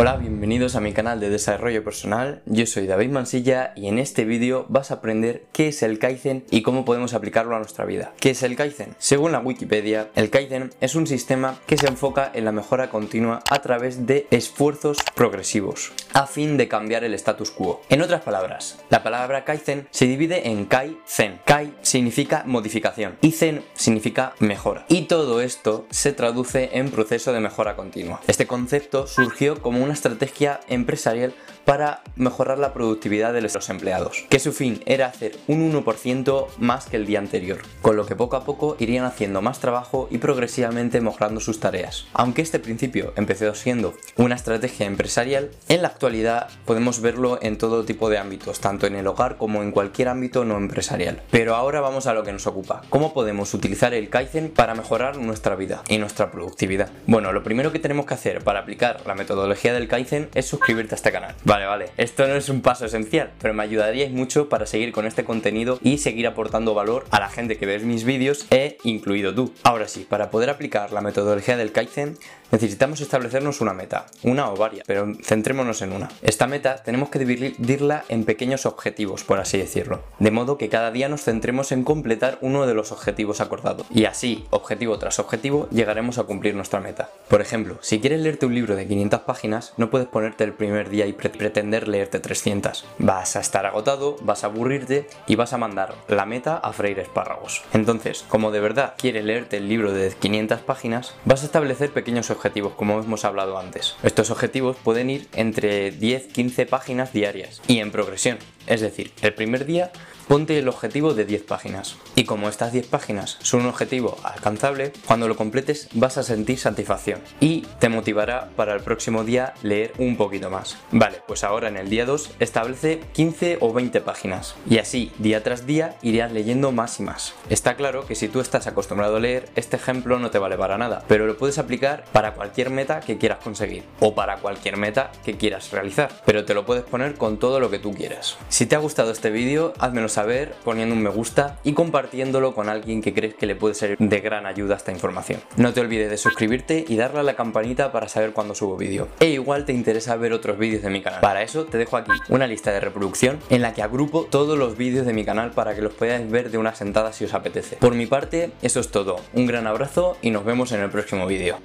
Hola, bienvenidos a mi canal de desarrollo personal, yo soy David Mansilla y en este vídeo vas a aprender qué es el Kaizen y cómo podemos aplicarlo a nuestra vida. ¿Qué es el Kaizen? Según la Wikipedia, el Kaizen es un sistema que se enfoca en la mejora continua a través de esfuerzos progresivos, a fin de cambiar el status quo. En otras palabras, la palabra Kaizen se divide en Kai-Zen. Kai significa modificación y Zen significa mejora. Y todo esto se traduce en proceso de mejora continua. Este concepto surgió como una estrategia empresarial para mejorar la productividad de los empleados, que su fin era hacer un 1% más que el día anterior, con lo que poco a poco irían haciendo más trabajo y progresivamente mejorando sus tareas. Aunque este principio empezó siendo una estrategia empresarial, en la actualidad podemos verlo en todo tipo de ámbitos, tanto en el hogar como en cualquier ámbito no empresarial. Pero ahora vamos a lo que nos ocupa, cómo podemos utilizar el Kaizen para mejorar nuestra vida y nuestra productividad. Bueno, lo primero que tenemos que hacer para aplicar la metodología del Kaizen es suscribirte a este canal. Vale, vale, esto no es un paso esencial, pero me ayudaríais mucho para seguir con este contenido y seguir aportando valor a la gente que ve mis vídeos e incluido tú. Ahora sí, para poder aplicar la metodología del Kaizen necesitamos establecernos una meta, una o varias, pero centrémonos en una. Esta meta tenemos que dividirla en pequeños objetivos, por así decirlo, de modo que cada día nos centremos en completar uno de los objetivos acordados. Y así, objetivo tras objetivo, llegaremos a cumplir nuestra meta. Por ejemplo, si quieres leerte un libro de 500 páginas, no puedes ponerte el primer día y pretender leerte 300. Vas a estar agotado, vas a aburrirte y vas a mandar la meta a freír espárragos. Entonces, como de verdad quieres leerte el libro de 500 páginas, vas a establecer pequeños objetivos, como hemos hablado antes. Estos objetivos pueden ir entre 10-15 páginas diarias y en progresión. Es decir, el primer día ponte el objetivo de 10 páginas. Y como estas 10 páginas son un objetivo alcanzable, cuando lo completes vas a sentir satisfacción y te motivará para el próximo día leer un poquito más. Vale, pues ahora en el día 2 establece 15 o 20 páginas. Y así, día tras día, irás leyendo más y más. Está claro que si tú estás acostumbrado a leer, este ejemplo no te vale para nada, pero lo puedes aplicar para cualquier meta que quieras conseguir o para cualquier meta que quieras realizar, pero te lo puedes poner con todo lo que tú quieras. Si te ha gustado este vídeo, házmelo saber poniendo un me gusta y compartiéndolo con alguien que crees que le puede ser de gran ayuda esta información. No te olvides de suscribirte y darle a la campanita para saber cuando subo vídeo. E igual te interesa ver otros vídeos de mi canal. Para eso te dejo aquí una lista de reproducción en la que agrupo todos los vídeos de mi canal para que los podáis ver de una sentada si os apetece. Por mi parte, eso es todo. Un gran abrazo y nos vemos en el próximo vídeo.